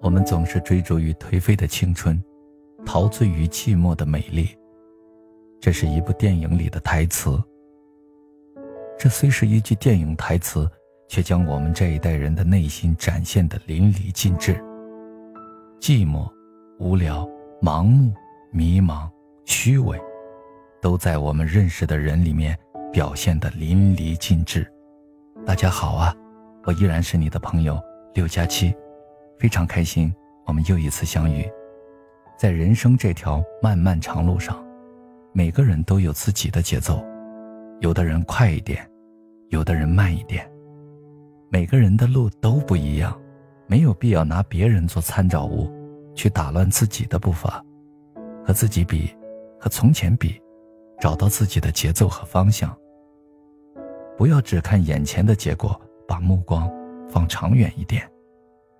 我们总是追逐于颓废的青春，陶醉于寂寞的美丽。这是一部电影里的台词。这虽是一句电影台词，却将我们这一代人的内心展现的淋漓尽致。寂寞、无聊、盲目、迷茫、虚伪，都在我们认识的人里面表现的淋漓尽致。大家好啊，我依然是你的朋友六加七。非常开心，我们又一次相遇，在人生这条漫漫长路上，每个人都有自己的节奏，有的人快一点，有的人慢一点，每个人的路都不一样，没有必要拿别人做参照物，去打乱自己的步伐，和自己比，和从前比，找到自己的节奏和方向。不要只看眼前的结果，把目光放长远一点。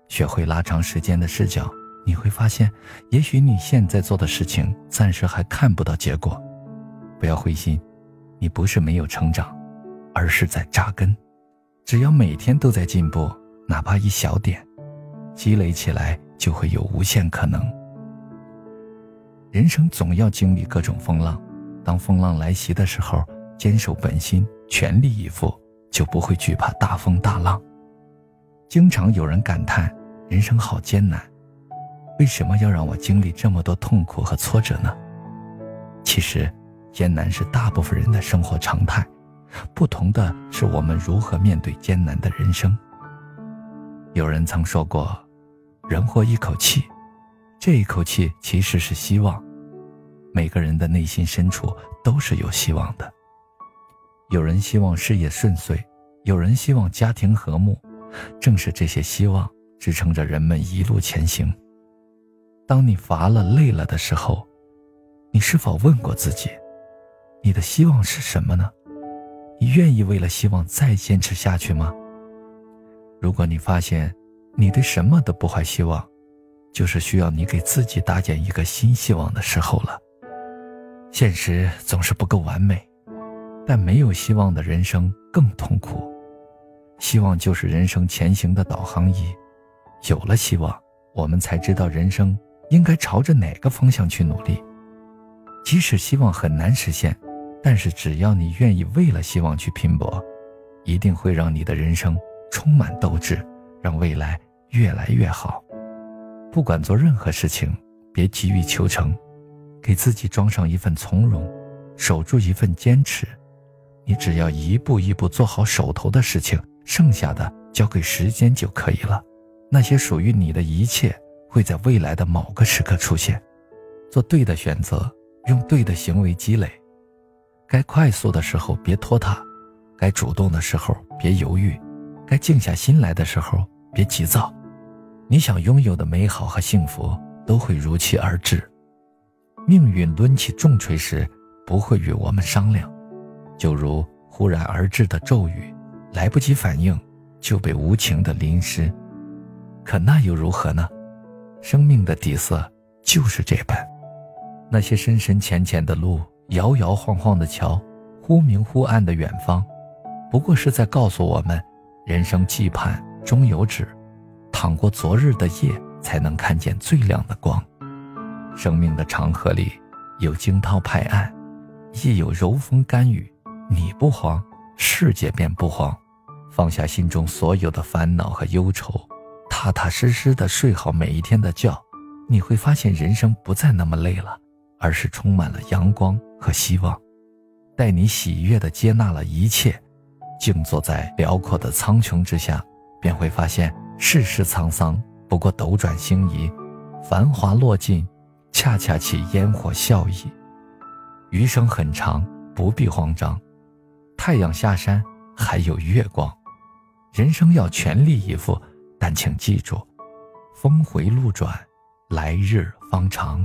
学会拉长时间的视角，你会发现，也许你现在做的事情暂时还看不到结果。不要灰心，你不是没有成长，而是在扎根。只要每天都在进步，哪怕一小点，积累起来就会有无限可能。人生总要经历各种风浪，当风浪来袭的时候，坚守本心，全力以赴，就不会惧怕大风大浪。经常有人感叹。人生好艰难，为什么要让我经历这么多痛苦和挫折呢？其实，艰难是大部分人的生活常态，不同的是我们如何面对艰难的人生。有人曾说过：“人活一口气，这一口气其实是希望。”每个人的内心深处都是有希望的。有人希望事业顺遂，有人希望家庭和睦，正是这些希望。支撑着人们一路前行。当你乏了、累了的时候，你是否问过自己，你的希望是什么呢？你愿意为了希望再坚持下去吗？如果你发现你对什么都不怀希望，就是需要你给自己搭建一个新希望的时候了。现实总是不够完美，但没有希望的人生更痛苦。希望就是人生前行的导航仪。有了希望，我们才知道人生应该朝着哪个方向去努力。即使希望很难实现，但是只要你愿意为了希望去拼搏，一定会让你的人生充满斗志，让未来越来越好。不管做任何事情，别急于求成，给自己装上一份从容，守住一份坚持。你只要一步一步做好手头的事情，剩下的交给时间就可以了。那些属于你的一切，会在未来的某个时刻出现。做对的选择，用对的行为积累。该快速的时候别拖沓，该主动的时候别犹豫，该静下心来的时候别急躁。你想拥有的美好和幸福都会如期而至。命运抡起重锤时，不会与我们商量，就如忽然而至的骤雨，来不及反应就被无情的淋湿。可那又如何呢？生命的底色就是这般。那些深深浅浅的路，摇摇晃晃的桥，忽明忽暗的远方，不过是在告诉我们：人生既盼终有止，淌过昨日的夜，才能看见最亮的光。生命的长河里，有惊涛拍岸，亦有柔风甘雨。你不慌，世界便不慌。放下心中所有的烦恼和忧愁。踏踏实实的睡好每一天的觉，你会发现人生不再那么累了，而是充满了阳光和希望。待你喜悦的接纳了一切，静坐在辽阔的苍穹之下，便会发现世事沧桑不过斗转星移，繁华落尽，恰恰起烟火笑意。余生很长，不必慌张。太阳下山还有月光，人生要全力以赴。但请记住，峰回路转，来日方长。